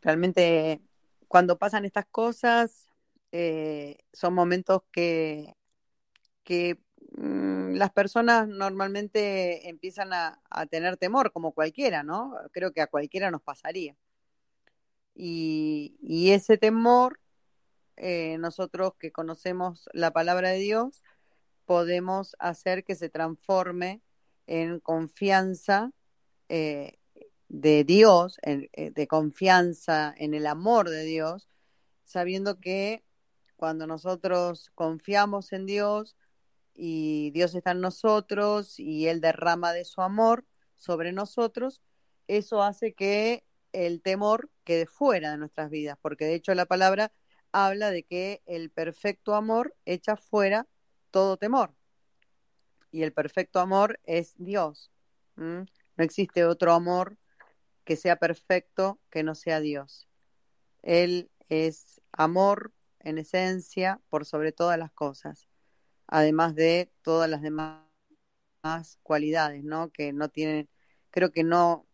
Realmente cuando pasan estas cosas eh, son momentos que, que mm, las personas normalmente empiezan a, tener temor, como cualquiera, ¿no? Creo que a cualquiera nos pasaría. Y, ese temor, eh, nosotros que conocemos la palabra de Dios, podemos hacer que se transforme en confianza eh, de Dios, eh, de confianza en el amor de Dios, sabiendo que cuando nosotros confiamos en Dios y Dios está en nosotros y Él derrama de su amor sobre nosotros, eso hace que el temor quede fuera de nuestras vidas, porque de hecho la palabra habla de que el perfecto amor echa fuera todo temor. Y el perfecto amor es Dios. No existe otro amor que sea perfecto que no sea Dios. Él es amor en esencia por sobre todas las cosas, además de todas las demás cualidades, ¿no? Que no tienen, creo que no,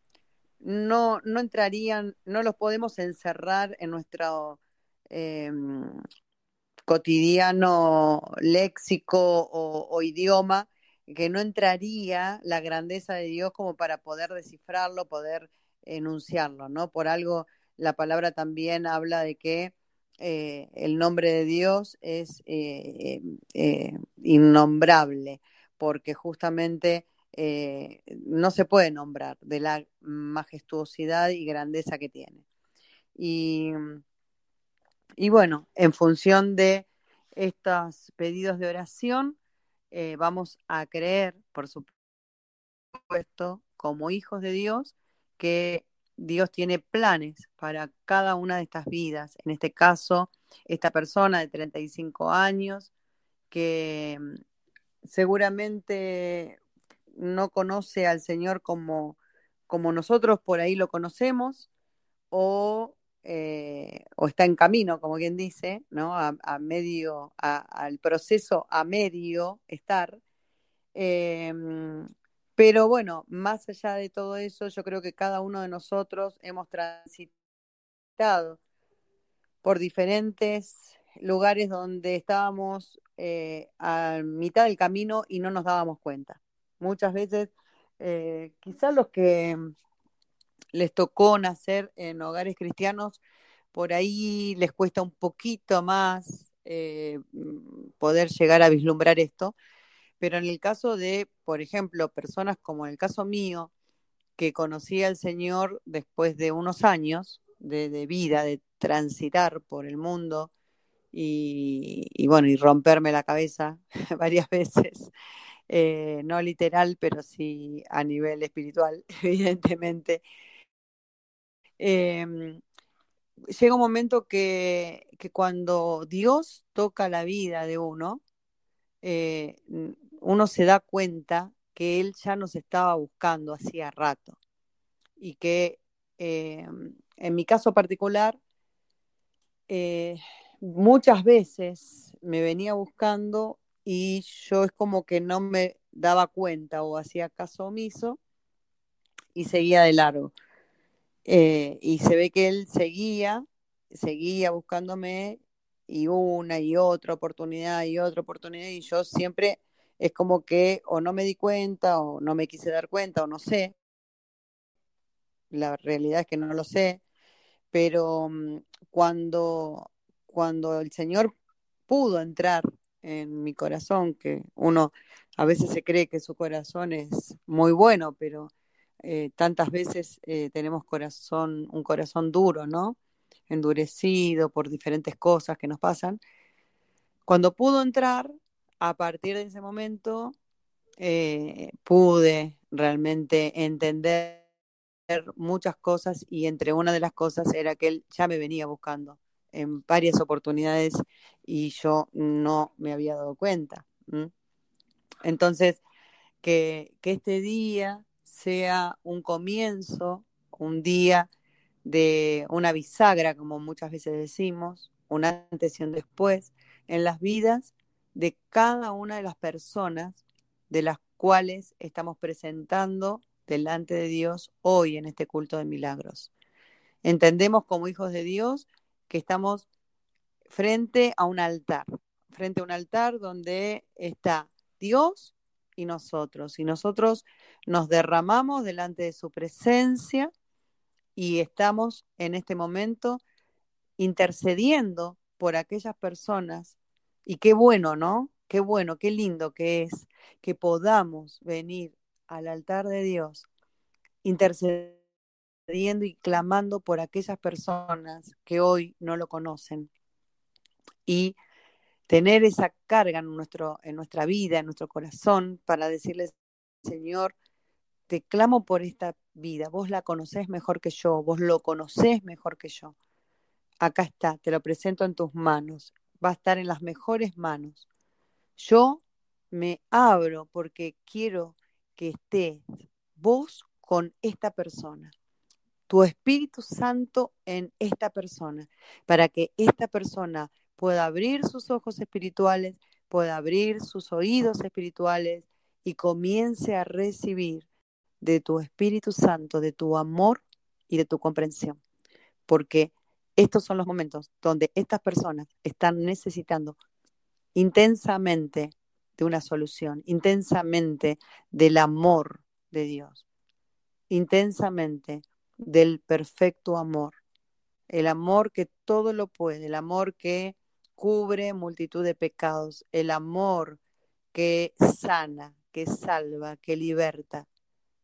no, no entrarían, no los podemos encerrar en nuestro em, cotidiano léxico o idioma, que no entraría la grandeza de Dios como para poder descifrarlo, poder enunciarlo, ¿no? Por algo la palabra también habla de que eh, el nombre de Dios es eh, eh, innombrable, porque justamente no se puede nombrar de la majestuosidad y grandeza que tiene. Y, y bueno, en función de estos pedidos de oración, vamos a creer, por supuesto, como hijos de Dios, que Dios tiene planes para cada una de estas vidas. En este caso, esta persona de 35 años que mm, seguramente no conoce al Señor como, como nosotros por ahí lo conocemos o, eh, o está en camino, como quien dice, ¿no? a, medio, al proceso a medio estar. Eh, pero bueno, más allá de todo eso, yo creo que cada uno de nosotros hemos transitado por diferentes lugares donde estábamos eh, a mitad del camino y no nos dábamos cuenta. Muchas veces, eh, quizás los que les tocó nacer en hogares cristianos, por ahí les cuesta un poquito más eh, poder llegar a vislumbrar esto, pero en el caso de, por ejemplo, personas como en el caso mío, que conocí al Señor después de unos años de, vida, de transitar por el mundo y, bueno, y romperme la cabeza varias veces, eh, no literal, pero sí a nivel espiritual, evidentemente. Em, llega un momento que, que, cuando Dios toca la vida de uno, eh, uno se da cuenta que él ya nos estaba buscando hacía rato y que eh, en mi caso particular eh, muchas veces me venía buscando y yo es como que no me daba cuenta o hacía caso omiso y seguía de largo. y se ve que él seguía, seguía buscándome y una y otra oportunidad y otra oportunidad y yo siempre es como que o no me di cuenta o no me quise dar cuenta o no sé. La realidad es que no lo sé, pero mm, cuando, cuando el Señor pudo entrar en mi corazón, que uno a veces se cree que su corazón es muy bueno, pero eh, tantas veces eh, tenemos corazón, un corazón duro, ¿no? Endurecido por diferentes cosas que nos pasan. Cuando pudo entrar, a partir de ese momento, eh, pude realmente entender muchas cosas y entre una de las cosas era que él ya me venía buscando en varias oportunidades y yo no me había dado cuenta. Entonces, que, que este día sea un comienzo, un día de una bisagra, como muchas veces decimos, un antes y un después, en las vidas de cada una de las personas de las cuales estamos presentando delante de Dios hoy en este culto de milagros. Entendemos como hijos de Dios que estamos frente a un altar, frente a un altar donde está Dios y nosotros. Y nosotros nos derramamos delante de su presencia y estamos en este momento intercediendo por aquellas personas. Y qué bueno, ¿no? Qué bueno, qué lindo que es que podamos venir al altar de Dios intercediendo y clamando por aquellas personas que hoy no lo conocen. Y tener esa carga en, nuestro, en nuestra vida, en nuestro corazón, para decirles, Señor, te clamo por esta vida, vos la conocés mejor que yo, vos lo conocés mejor que yo. Acá está, te lo presento en tus manos, va a estar en las mejores manos. Yo me abro porque quiero que estés vos con esta persona, tu Espíritu Santo en esta persona, para que esta persona pueda abrir sus ojos espirituales, pueda abrir sus oídos espirituales y comience a recibir de tu Espíritu Santo, de tu amor y de tu comprensión. Porque estos son los momentos donde estas personas están necesitando intensamente de una solución, intensamente del amor de Dios, intensamente del perfecto amor, el amor que todo lo puede, el amor que cubre multitud de pecados, el amor que sana, que salva, que liberta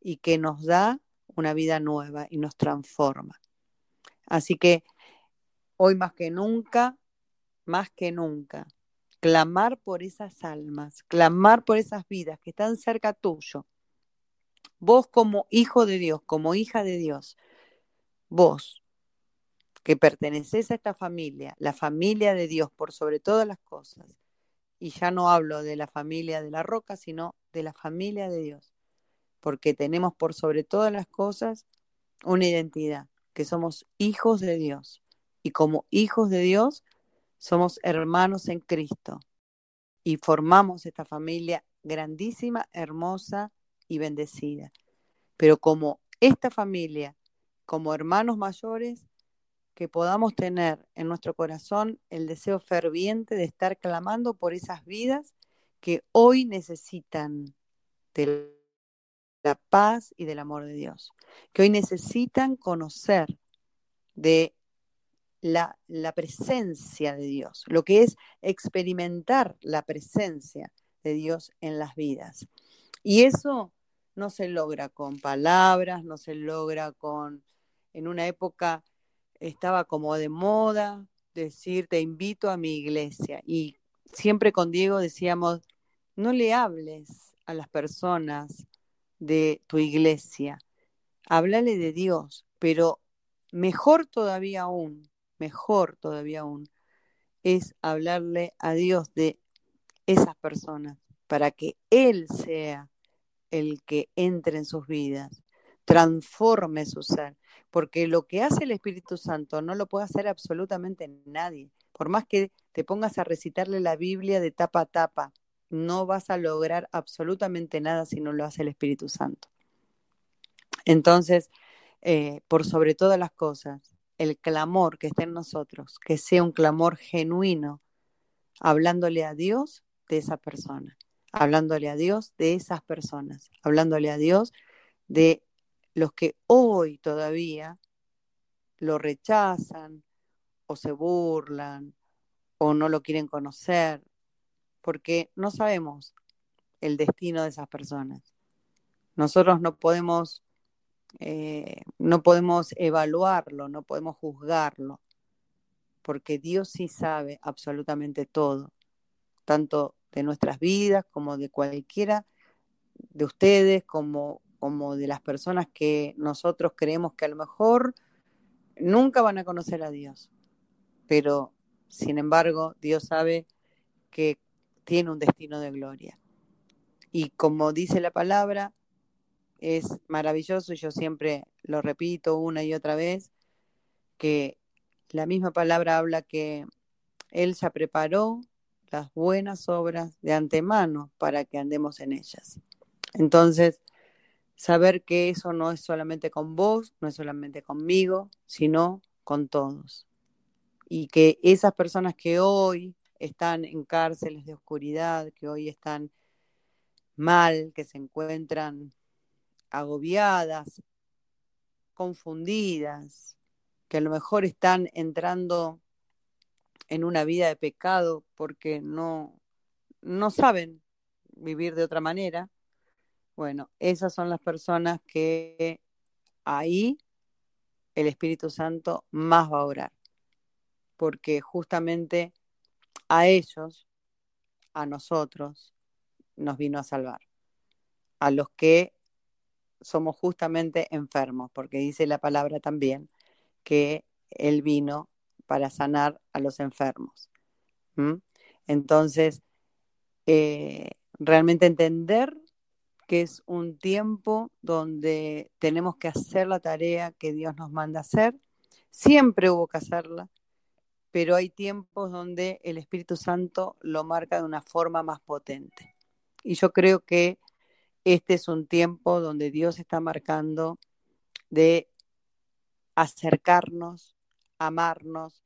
y que nos da una vida nueva y nos transforma. Así que hoy más que nunca, más que nunca, clamar por esas almas, clamar por esas vidas que están cerca tuyo. Vos como hijo de Dios, como hija de Dios, vos que perteneces a esta familia, la familia de Dios por sobre todas las cosas, y ya no hablo de la familia de la roca, sino de la familia de Dios, porque tenemos por sobre todas las cosas una identidad, que somos hijos de Dios, y como hijos de Dios somos hermanos en Cristo, y formamos esta familia grandísima, hermosa y bendecida. Pero como esta familia, como hermanos mayores, que podamos tener en nuestro corazón el deseo ferviente de estar clamando por esas vidas que hoy necesitan de la paz y del amor de Dios, que hoy necesitan conocer de la, la, presencia de Dios, lo que es experimentar la presencia de Dios en las vidas. Y eso no se logra con palabras, no se logra con, en una época estaba como de moda decir te invito a mi iglesia y siempre con Diego decíamos, no le hables a las personas de tu iglesia, háblale de Dios, pero mejor todavía aún, mejor todavía aún, es hablarle a Dios de esas personas para que Él sea el que entre en sus vidas, transforme su ser, porque lo que hace el Espíritu Santo no lo puede hacer absolutamente nadie. Por más que te pongas a recitarle la Biblia de tapa a tapa, no vas a lograr absolutamente nada si no lo hace el Espíritu Santo. Entonces, eh, por sobre todas las cosas, el clamor que esté en nosotros, que sea un clamor genuino, hablándole a Dios de esa persona, hablándole a Dios de esas personas, hablándole a Dios de los que hoy todavía lo rechazan o se burlan o no lo quieren conocer, porque no sabemos el destino de esas personas. Nosotros no podemos, eh, no podemos evaluarlo, no podemos juzgarlo, porque Dios sí sabe absolutamente todo, tanto de nuestras vidas como de cualquiera de ustedes, como como de las personas que nosotros creemos que a lo mejor nunca van a conocer a Dios. Pero, sin embargo, Dios sabe que tiene un destino de gloria. Y como dice la palabra, es maravilloso, y yo siempre lo repito una y otra vez, que la misma palabra habla que Él ya preparó las buenas obras de antemano para que andemos en ellas. Entonces, saber que eso no es solamente con vos, no es solamente conmigo, sino con todos. Y que esas personas que hoy están en cárceles de oscuridad, que hoy están mal, que se encuentran agobiadas, confundidas, que a lo mejor están entrando en una vida de pecado porque no, no saben vivir de otra manera, bueno, esas son las personas que ahí el Espíritu Santo más va a orar, porque justamente a ellos, a nosotros, nos vino a salvar, a los que somos justamente enfermos, porque dice la palabra también que Él vino para sanar a los enfermos. Entonces, eh, realmente entender que es un tiempo donde tenemos que hacer la tarea que Dios nos manda hacer. Siempre hubo que hacerla, pero hay tiempos donde el Espíritu Santo lo marca de una forma más potente. Y yo creo que este es un tiempo donde Dios está marcando de acercarnos, amarnos.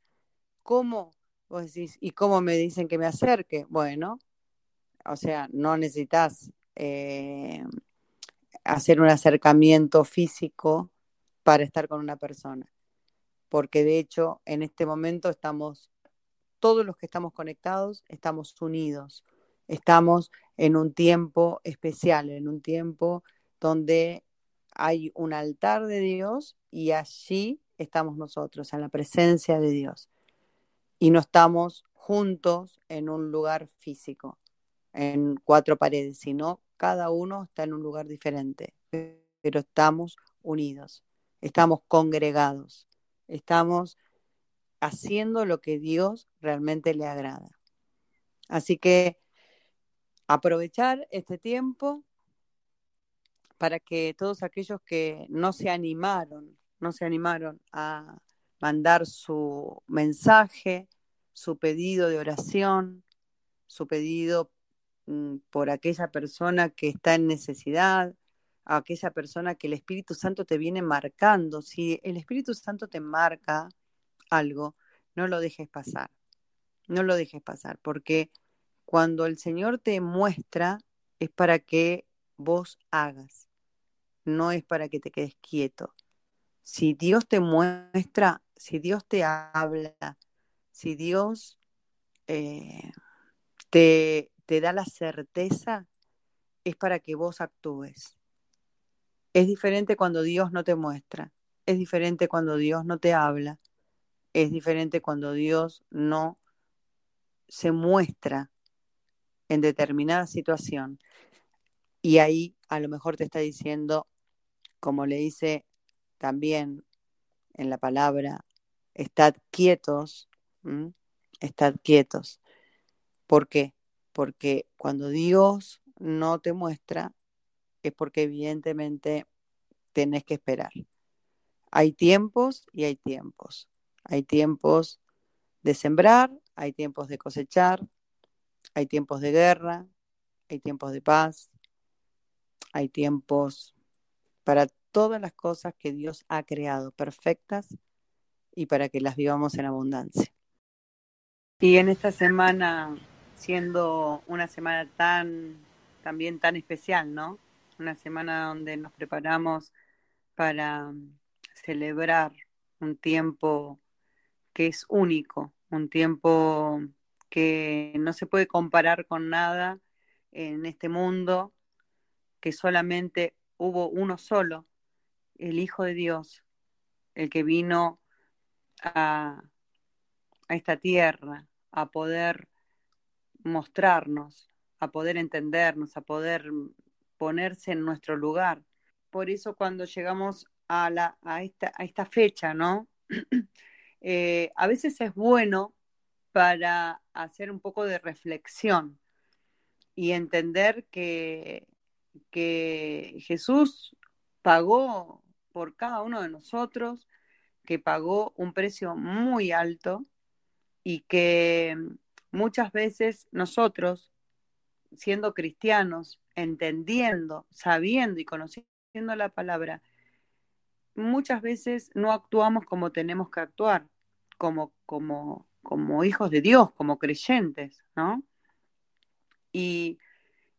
¿Cómo? Vos decís, ¿y cómo me dicen que me acerque? Bueno, o sea, no necesitas eh, hacer un acercamiento físico para estar con una persona. Porque de hecho, en este momento estamos, todos los que estamos conectados, estamos unidos. Estamos en un tiempo especial, en un tiempo donde hay un altar de Dios y allí estamos nosotros, en la presencia de Dios. Y no estamos juntos en un lugar físico, en cuatro paredes, sino cada uno está en un lugar diferente, pero estamos unidos, estamos congregados, estamos haciendo lo que Dios realmente le agrada. Así que aprovechar este tiempo para que todos aquellos que no se animaron, no se animaron a mandar su mensaje, su pedido de oración, su pedido Mm, por aquella persona que está en necesidad, a aquella persona que el Espíritu Santo te viene marcando. Si el Espíritu Santo te marca algo, no lo dejes pasar. No lo dejes pasar, porque cuando el Señor te muestra es para que vos hagas, no es para que te quedes quieto. Si Dios te muestra, si Dios te habla, si Dios eh, te, te da la certeza, es para que vos actúes. Es diferente cuando Dios no te muestra, es diferente cuando Dios no te habla, es diferente cuando Dios no se muestra en determinada situación. Y ahí a lo mejor te está diciendo, como le dice también en la palabra, estad quietos, estad quietos. ¿Por qué? porque cuando Dios no te muestra, es porque evidentemente tenés que esperar. Hay tiempos y hay tiempos. Hay tiempos de sembrar, hay tiempos de cosechar, hay tiempos de guerra, hay tiempos de paz, hay tiempos para todas las cosas que Dios ha creado perfectas y para que las vivamos en abundancia. Y en esta semana siendo una semana tan, también tan especial, ¿no? Una semana donde nos preparamos para celebrar un tiempo que es único, un tiempo que no se puede comparar con nada en este mundo, que solamente hubo uno solo, el Hijo de Dios, el que vino a, a esta tierra a poder mostrarnos, a poder entendernos, a poder ponerse en nuestro lugar. Por eso cuando llegamos a, esta, fecha, ¿no? Eh, a veces es bueno para hacer un poco de reflexión y entender que Jesús pagó por cada uno de nosotros, que pagó un precio muy alto y que Muchas veces nosotros, siendo cristianos, entendiendo, sabiendo y conociendo la palabra, muchas veces no actuamos como tenemos que actuar, como, como, como hijos de Dios, como creyentes, ¿no? Y,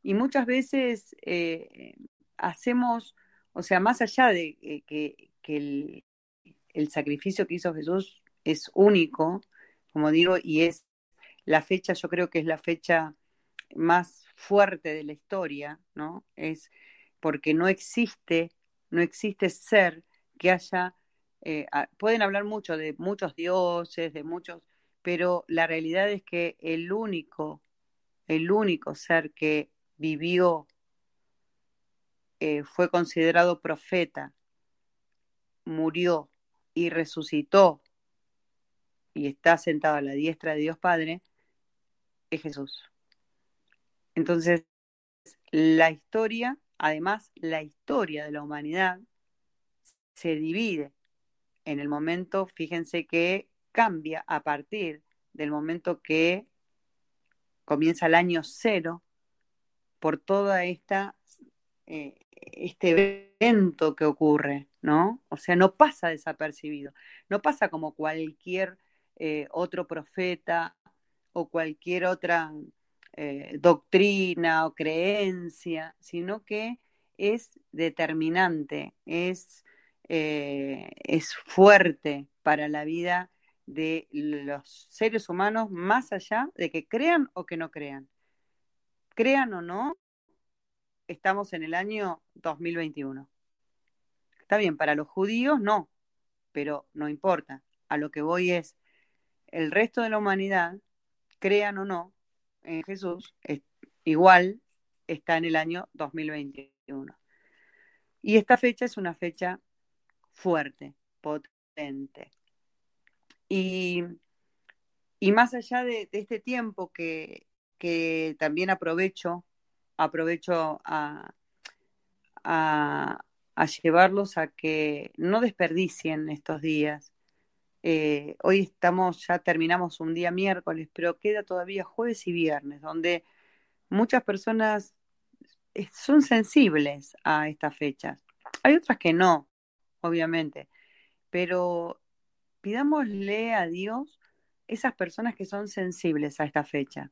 muchas veces eh, hacemos, o sea, más allá de eh, que, el, el, sacrificio que hizo Jesús es único, como digo, y es la fecha, yo creo que es la fecha más fuerte de la historia, ¿no? Es porque no existe, no existe ser que haya, eh, pueden hablar mucho de muchos dioses, de muchos, pero la realidad es que el único, el único ser que vivió, eh, fue considerado profeta, murió y resucitó y está sentado a la diestra de Dios Padre, es Jesús. Entonces, la historia, además, la historia de la humanidad se divide en el momento, fíjense que cambia a partir del momento que comienza el año cero por toda esta eh, este evento que ocurre, ¿no? O sea, no pasa desapercibido, no pasa como cualquier eh, otro profeta o cualquier otra eh, doctrina o creencia, sino que es determinante, es, eh, es fuerte para la vida de los seres humanos más allá de que crean o que no crean. Crean o no, estamos en el año 2021. Está bien, para los judíos no, pero no importa. A lo que voy es, el resto de la humanidad, crean o no, en Jesús, igual está en el año 2021. Y esta fecha es una fecha fuerte, potente. Y, más allá de, este tiempo que, también aprovecho, aprovecho a, a llevarlos a que no desperdicien estos días, eh, hoy estamos, ya terminamos un día miércoles, pero queda todavía jueves y viernes, donde muchas personas eh, son sensibles a estas fechas. Hay otras que no, obviamente, pero pidámosle a Dios esas personas que son sensibles a esta fecha.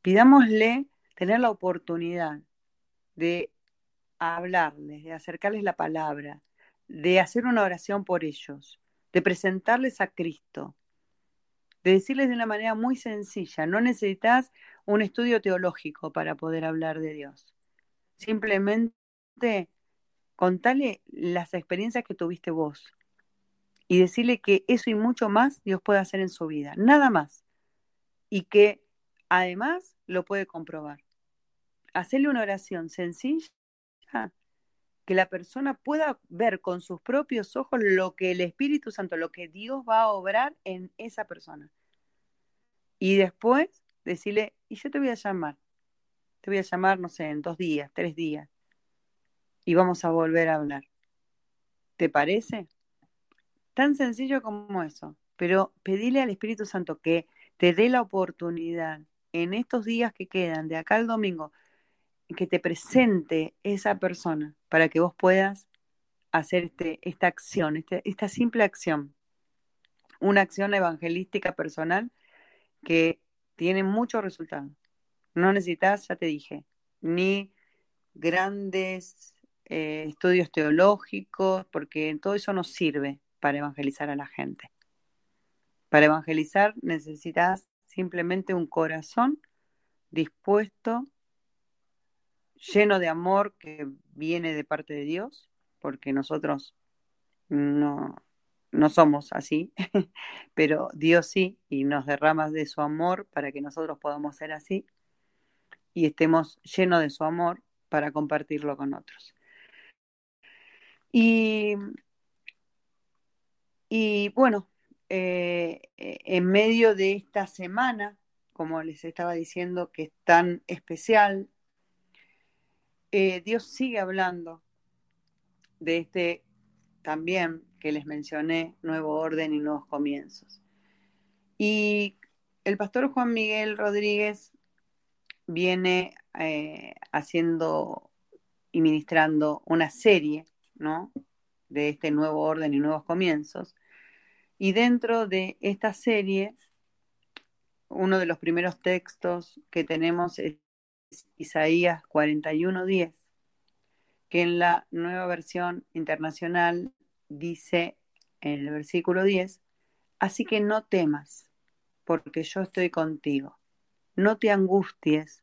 Pidámosle tener la oportunidad de hablarles, de acercarles la palabra, de hacer una oración por ellos, de presentarles a Cristo, de decirles de una manera muy sencilla, no necesitas un estudio teológico para poder hablar de Dios. Simplemente contale las experiencias que tuviste vos y decirle que eso y mucho más Dios puede hacer en su vida, nada más. Y que además lo puede comprobar. Hacerle una oración sencilla que la persona pueda ver con sus propios ojos lo que el Espíritu Santo, lo que Dios va a obrar en esa persona. Y después decirle, y yo te voy a llamar, te voy a llamar, no sé, en dos días, tres días, y vamos a volver a hablar. ¿Te parece? Tan sencillo como eso, pero pedile al Espíritu Santo que te dé la oportunidad en estos días que quedan, de acá al domingo, que te presente esa persona para que vos puedas hacer este, esta acción, este, esta simple acción, una acción evangelística personal que tiene muchos resultados. No necesitas, ya te dije, ni grandes eh, estudios teológicos, porque todo eso no sirve para evangelizar a la gente. Para evangelizar necesitas simplemente un corazón dispuesto lleno de amor que viene de parte de Dios, porque nosotros no, no somos así, pero Dios sí, y nos derrama de su amor para que nosotros podamos ser así y estemos llenos de su amor para compartirlo con otros. Y, y bueno, eh, en medio de esta semana, como les estaba diciendo, que es tan especial, eh, Dios sigue hablando de este también que les mencioné, nuevo orden y nuevos comienzos. Y el pastor Juan Miguel Rodríguez viene eh, haciendo y ministrando una serie, ¿no? De este nuevo orden y nuevos comienzos. Y dentro de esta serie, uno de los primeros textos que tenemos es Isaías 41:10, que en la nueva versión internacional dice en el versículo 10, así que no temas, porque yo estoy contigo. No te angusties,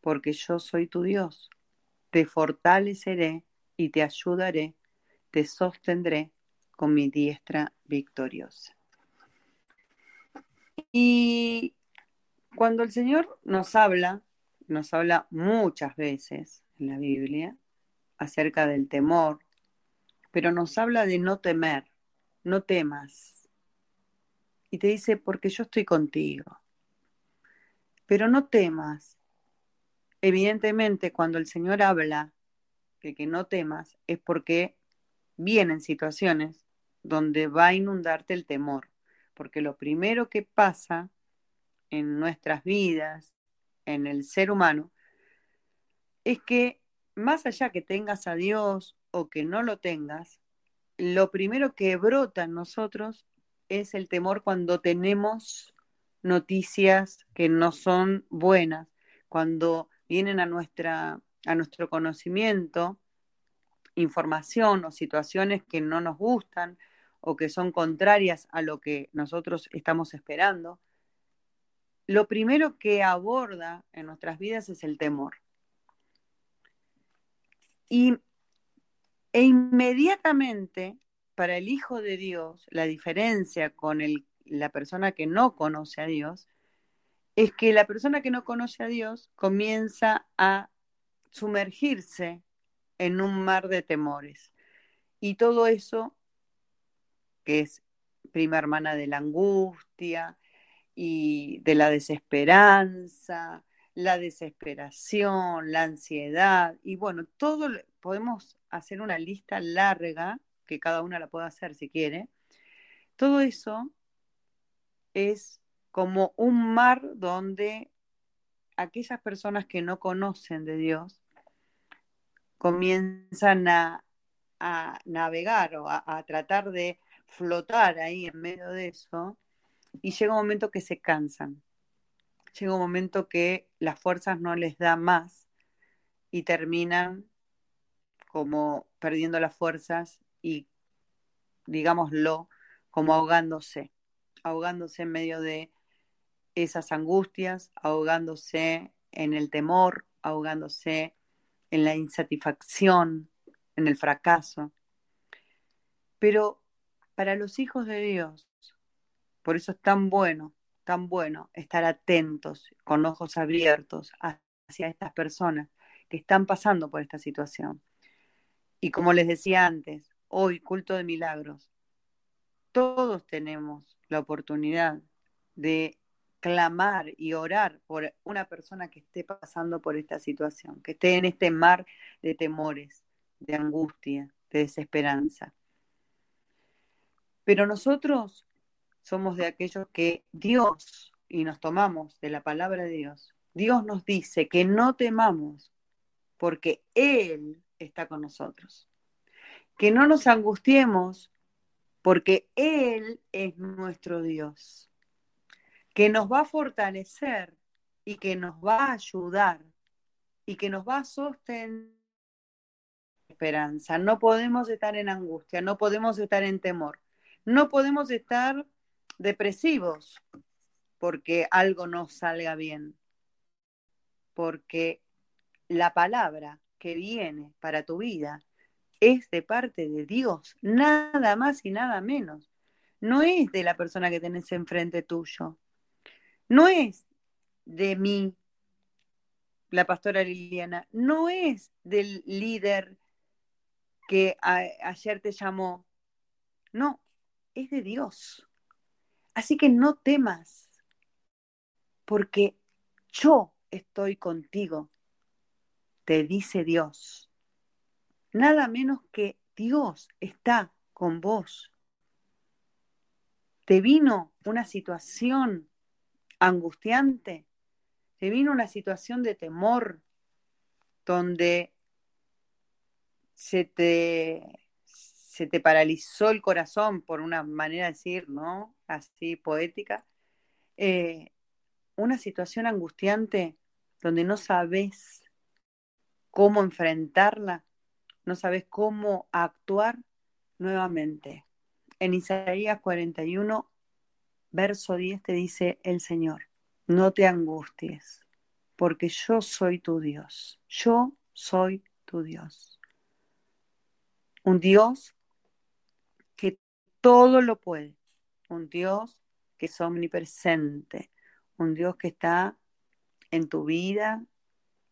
porque yo soy tu Dios. Te fortaleceré y te ayudaré, te sostendré con mi diestra victoriosa. Y cuando el Señor nos habla, nos habla muchas veces en la Biblia acerca del temor, pero nos habla de no temer, no temas. Y te dice, porque yo estoy contigo. Pero no temas. Evidentemente, cuando el Señor habla de que no temas, es porque vienen situaciones donde va a inundarte el temor. Porque lo primero que pasa en nuestras vidas, en el ser humano, es que más allá que tengas a Dios o que no lo tengas, lo primero que brota en nosotros es el temor cuando tenemos noticias que no son buenas, cuando vienen a, nuestra, a nuestro conocimiento información o situaciones que no nos gustan o que son contrarias a lo que nosotros estamos esperando, lo primero que aborda en nuestras vidas es el temor. Y, e inmediatamente, para el Hijo de Dios, la diferencia con el, la persona que no conoce a Dios es que la persona que no conoce a Dios comienza a sumergirse en un mar de temores. Y todo eso, que es prima hermana de la angustia, y de la desesperanza, la desesperación, la ansiedad, y bueno, todo podemos hacer una lista larga, que cada una la puede hacer si quiere. Todo eso es como un mar donde aquellas personas que no conocen de Dios comienzan a, navegar o a tratar de flotar ahí en medio de eso y llega un momento que se cansan, llega un momento que las fuerzas no les da más y terminan como perdiendo las fuerzas y, digámoslo, como ahogándose, ahogándose en medio de esas angustias, ahogándose en el temor, ahogándose en la insatisfacción, en el fracaso. Pero para los hijos de Dios, por eso es tan bueno, tan bueno estar atentos, con ojos abiertos hacia estas personas que están pasando por esta situación. Y como les decía antes, hoy, culto de milagros, todos tenemos la oportunidad de clamar y orar por una persona que esté pasando por esta situación, que esté en este mar de temores, de angustia, de desesperanza. Pero nosotros somos de aquellos que Dios, y nos tomamos de la palabra de Dios, Dios nos dice que no temamos porque Él está con nosotros. Que no nos angustiemos porque Él es nuestro Dios. Que nos va a fortalecer y que nos va a ayudar y que nos va a sostener esperanza. No podemos estar en angustia, no podemos estar en temor, no podemos estar depresivos porque algo no salga bien, porque la palabra que viene para tu vida es de parte de Dios, nada más y nada menos. No es de la persona que tenés enfrente tuyo, no es de mí, la pastora Liliana, no es del líder que ayer te llamó, no, es de Dios. Así que no temas, porque yo estoy contigo, te dice Dios. Nada menos que Dios está con vos. Te vino una situación angustiante, te vino una situación de temor, donde se te, se te paralizó el corazón, por una manera de decir, ¿no? Así poética. Eh, una situación angustiante donde no sabes cómo enfrentarla, no sabes cómo actuar nuevamente. En Isaías 41, verso 10 te dice el Señor, no te angusties, porque yo soy tu Dios, yo soy tu Dios. Un Dios todo lo puede, un Dios que es omnipresente, un Dios que está en tu vida,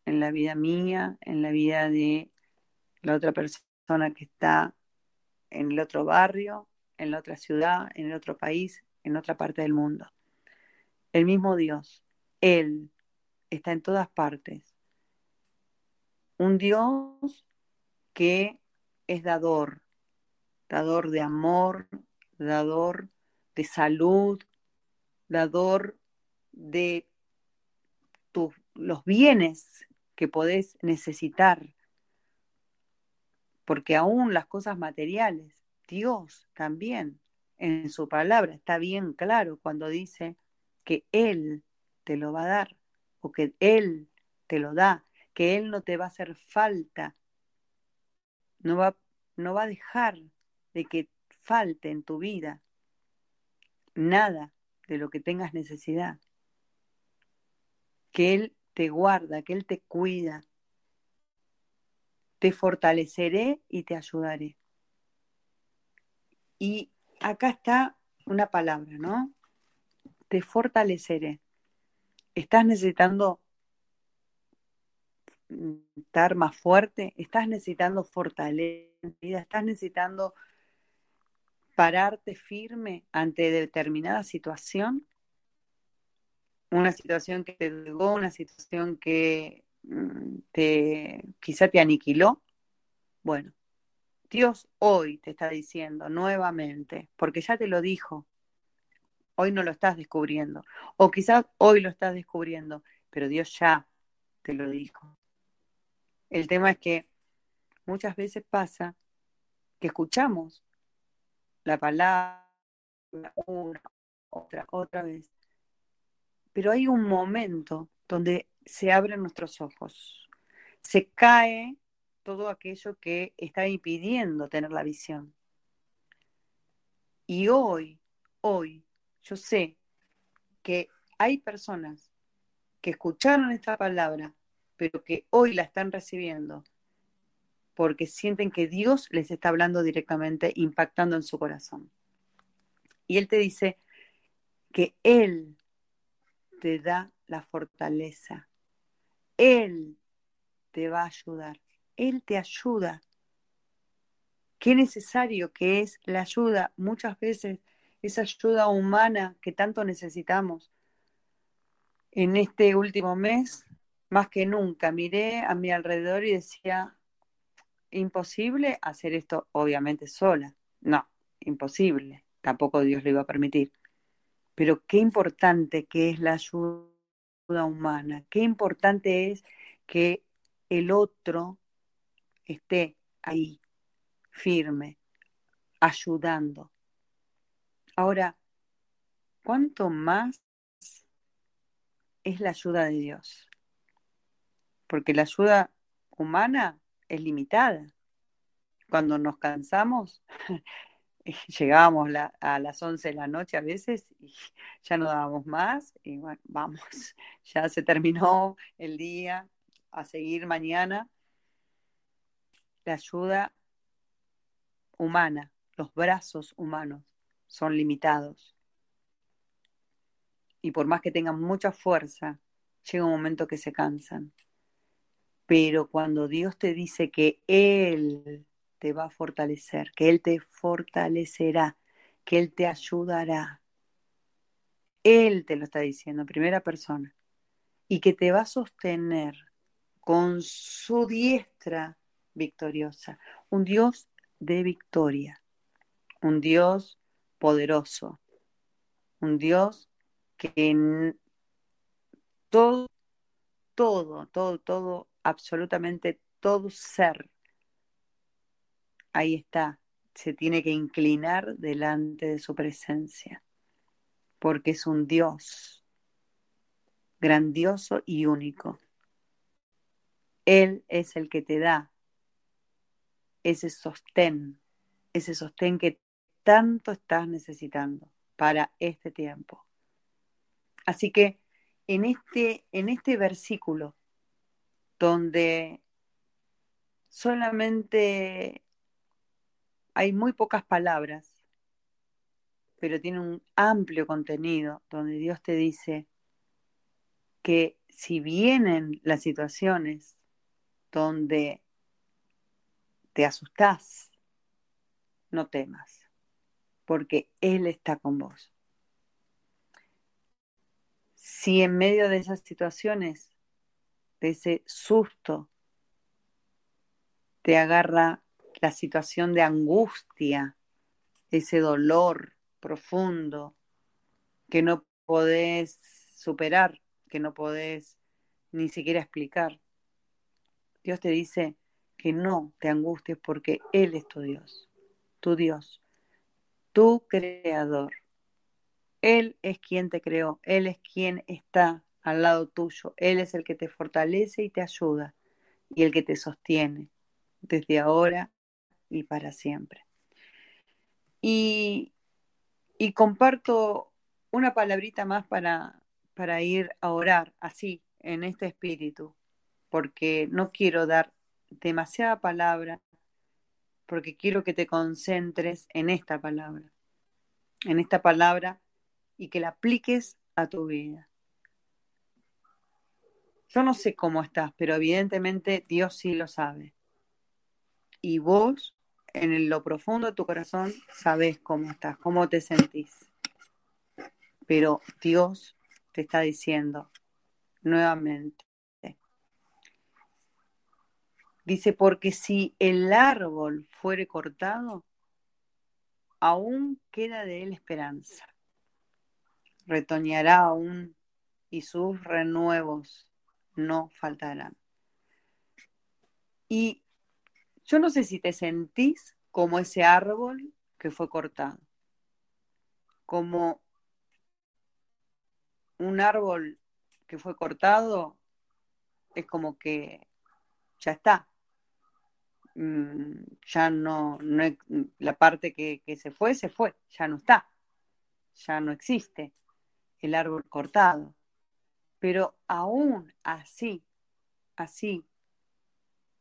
en la vida mía, en la vida de la otra persona que está en el otro barrio, en la otra ciudad, en el otro país, en otra parte del mundo. El mismo Dios, Él está en todas partes. Un Dios que es dador, dador de amor, dador de salud, dador de los bienes que podés necesitar. Porque aún las cosas materiales, Dios también en su palabra está bien claro cuando dice que Él te lo va a dar o que Él te lo da, que Él no te va a hacer falta, no va, no va a dejar de que falte en tu vida nada de lo que tengas necesidad, que Él te guarda, que Él te cuida, te fortaleceré y te ayudaré. Y acá está una palabra, ¿no? Te fortaleceré. ¿Estás necesitando estar más fuerte? ¿Estás necesitando fortaleza? ¿Estás necesitando pararte firme ante determinada situación? Una situación que te llegó, una situación que mm, te, quizá te aniquiló. Bueno, Dios hoy te está diciendo nuevamente, porque ya te lo dijo, hoy no lo estás descubriendo, o quizás hoy lo estás descubriendo, pero Dios ya te lo dijo. El tema es que muchas veces pasa que escuchamos la palabra una, otra, otra vez, pero hay un momento donde se abren nuestros ojos, se cae todo aquello que está impidiendo tener la visión. Y hoy, hoy, yo sé que hay personas que escucharon esta palabra, pero que hoy la están recibiendo porque sienten que Dios les está hablando directamente, impactando en su corazón. Y Él te dice que Él te da la fortaleza. Él te va a ayudar. Él te ayuda. Qué necesario que es la ayuda, muchas veces esa ayuda humana que tanto necesitamos. En este último mes, más que nunca, miré a mi alrededor y decía, imposible hacer esto obviamente sola. No, imposible. Tampoco Dios le iba a permitir. Pero qué importante que es la ayuda humana, qué importante es que el otro esté ahí, firme, ayudando. Ahora, ¿cuánto más es la ayuda de Dios? Porque la ayuda humana es limitada. Cuando nos cansamos, llegábamos a las 11 de la noche a veces y ya no dábamos más y bueno, vamos, ya se terminó el día, a seguir mañana la ayuda humana, los brazos humanos son limitados. Y por más que tengan mucha fuerza, llega un momento que se cansan. Pero cuando Dios te dice que Él te va a fortalecer, que Él te fortalecerá, que Él te ayudará, Él te lo está diciendo en primera persona, y que te va a sostener con su diestra victoriosa, un Dios de victoria, un Dios poderoso, un Dios que todo, todo, todo, todo, absolutamente todo ser ahí está, se tiene que inclinar delante de su presencia, porque es un Dios grandioso y único. Él es el que te da ese sostén, ese sostén que tanto estás necesitando para este tiempo. Así que en este, en este versículo, donde solamente hay muy pocas palabras, pero tiene un amplio contenido, donde Dios te dice que si vienen las situaciones donde te asustás, no temas, porque Él está con vos. Si en medio de esas situaciones, de ese susto, te agarra la situación de angustia, ese dolor profundo que no podés superar, que no podés ni siquiera explicar. Dios te dice que no te angusties porque Él es tu Dios, tu Dios, tu creador. Él es quien te creó, Él es quien está al lado tuyo, Él es el que te fortalece y te ayuda y el que te sostiene desde ahora y para siempre. Y, comparto una palabrita más para, para ir a orar así, en este espíritu, porque no quiero dar demasiada palabra, porque quiero que te concentres en esta palabra, en esta palabra y que la apliques a tu vida. Yo no sé cómo estás, pero evidentemente Dios sí lo sabe. Y vos en lo profundo de tu corazón sabes cómo estás, cómo te sentís. Pero Dios te está diciendo nuevamente. Dice, porque si el árbol fuere cortado, aún queda de él esperanza. Retoñará aún y sus renuevos no faltarán. Y yo no sé si te sentís como ese árbol que fue cortado, como un árbol que fue cortado es como que ya está, mm, ya no, la parte que, que se fue, se fue, ya no está, ya no existe el árbol cortado. Pero aún así, así,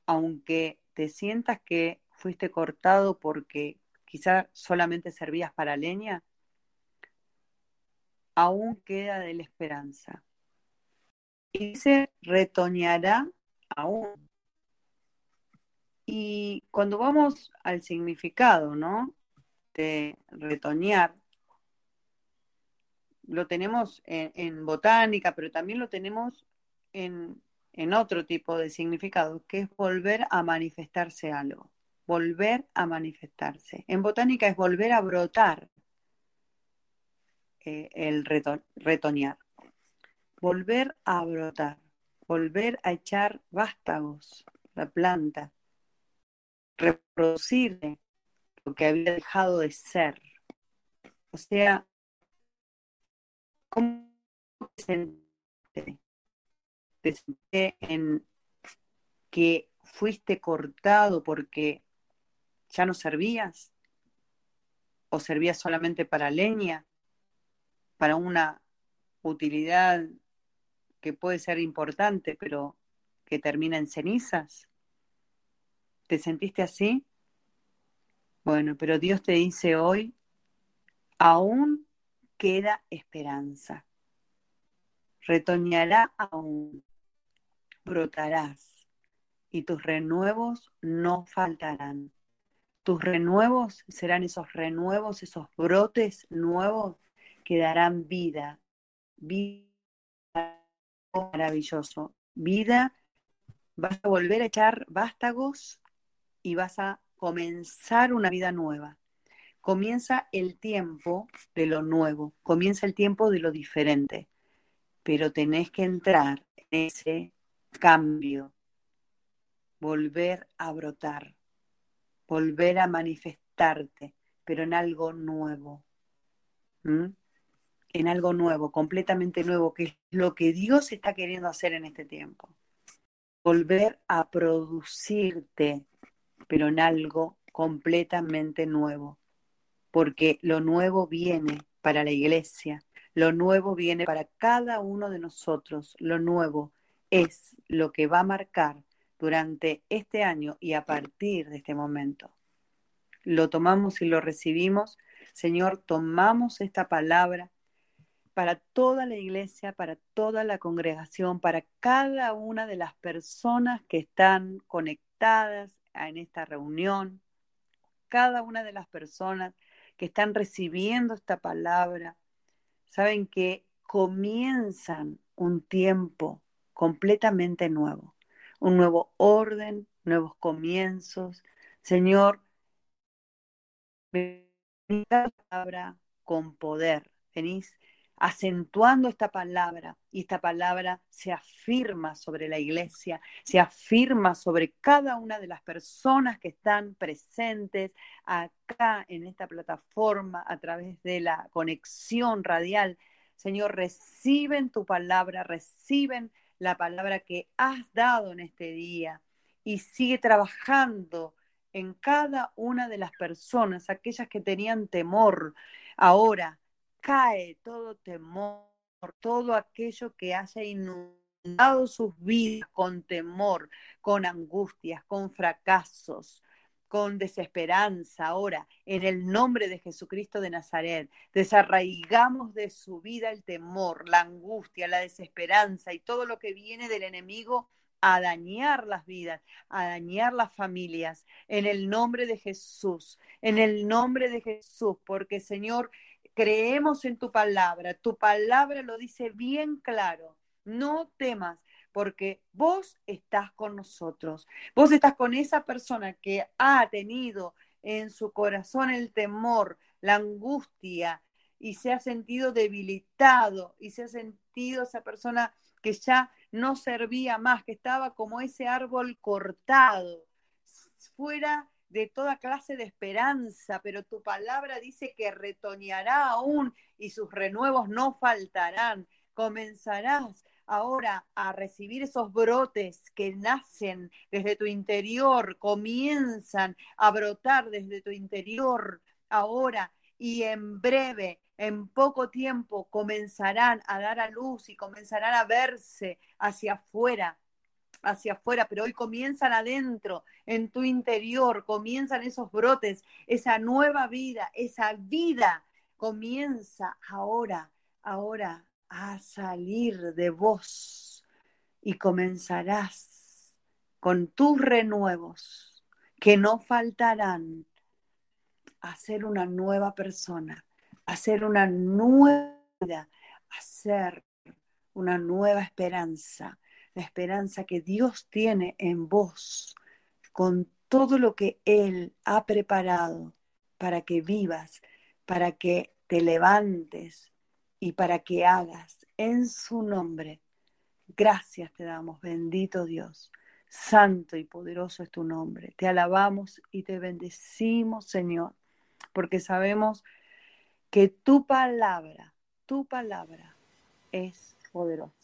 aunque te sientas que fuiste cortado porque quizá solamente servías para leña, aún queda de la esperanza. Y se retoñará aún. Y cuando vamos al significado, ¿no? De retoñar, lo tenemos en botánica, pero también lo tenemos en, en otro tipo de significado, que es volver a manifestarse algo, volver a manifestarse. En botánica es volver a brotar eh, el retoñar, volver a brotar, volver a echar vástagos, la planta, reproducir lo que había dejado de ser. O sea, ¿cómo te en que fuiste cortado porque ya no servías o servías solamente para leña, para una utilidad que puede ser importante, pero que termina en cenizas. ¿Te sentiste así? Bueno, pero Dios te dice hoy, aún queda esperanza. Retoñará aún brotarás y tus renuevos no faltarán. Tus renuevos serán esos renuevos, esos brotes nuevos que darán vida, vida maravilloso, vida, vas a volver a echar vástagos y vas a comenzar una vida nueva. Comienza el tiempo de lo nuevo, comienza el tiempo de lo diferente, pero tenés que entrar en ese cambio, volver a brotar, volver a manifestarte, pero en algo nuevo. En algo nuevo, completamente nuevo, que es lo que Dios está queriendo hacer en este tiempo. Volver a producirte, pero en algo completamente nuevo. Porque lo nuevo viene para la iglesia, lo nuevo viene para cada uno de nosotros, lo nuevo es lo que va a marcar durante este año y a partir de este momento. Lo tomamos y lo recibimos. Señor, tomamos esta palabra para toda la iglesia, para toda la congregación, para cada una de las personas que están conectadas en esta reunión, cada una de las personas que están recibiendo esta palabra, saben que comienzan un tiempo completamente nuevo, un nuevo orden, nuevos comienzos. Señor, la palabra con poder. Venís acentuando esta palabra y esta palabra se afirma sobre la iglesia, se afirma sobre cada una de las personas que están presentes acá en esta plataforma a través de la conexión radial. Señor, reciben tu palabra, reciben la palabra que has dado en este día y sigue trabajando en cada una de las personas, aquellas que tenían temor. Ahora, cae todo temor, todo aquello que haya inundado sus vidas con temor, con angustias, con fracasos, con desesperanza. Ahora, en el nombre de Jesucristo de Nazaret, desarraigamos de su vida el temor, la angustia, la desesperanza y todo lo que viene del enemigo a dañar las vidas, a dañar las familias, en el nombre de Jesús, en el nombre de Jesús, porque Señor, creemos en tu palabra, tu palabra lo dice bien claro, no temas, porque vos estás con nosotros, vos estás con esa persona que ha tenido en su corazón el temor, la angustia y se ha sentido debilitado y se ha sentido esa persona que ya no servía más, que estaba como ese árbol cortado, fuera de toda clase de esperanza, pero tu palabra dice que retoñará aún y sus renuevos no faltarán. Comenzarás ahora a recibir esos brotes que nacen desde tu interior, comienzan a brotar desde tu interior ahora y en breve, en poco tiempo, comenzarán a dar a luz y comenzarán a verse hacia afuera hacia afuera, pero hoy comienzan adentro, en tu interior, comienzan esos brotes, esa nueva vida, esa vida comienza ahora, ahora a salir de vos y comenzarás con tus renuevos que no faltarán a ser una nueva persona, a ser una nueva vida, a ser una nueva esperanza, la esperanza que Dios tiene en vos, con todo lo que Él ha preparado para que vivas, para que te levantes y para que hagas en su nombre. Gracias te damos, bendito Dios. Santo y poderoso es tu nombre. Te alabamos y te bendecimos, Señor, porque sabemos que tu palabra, tu palabra es poderosa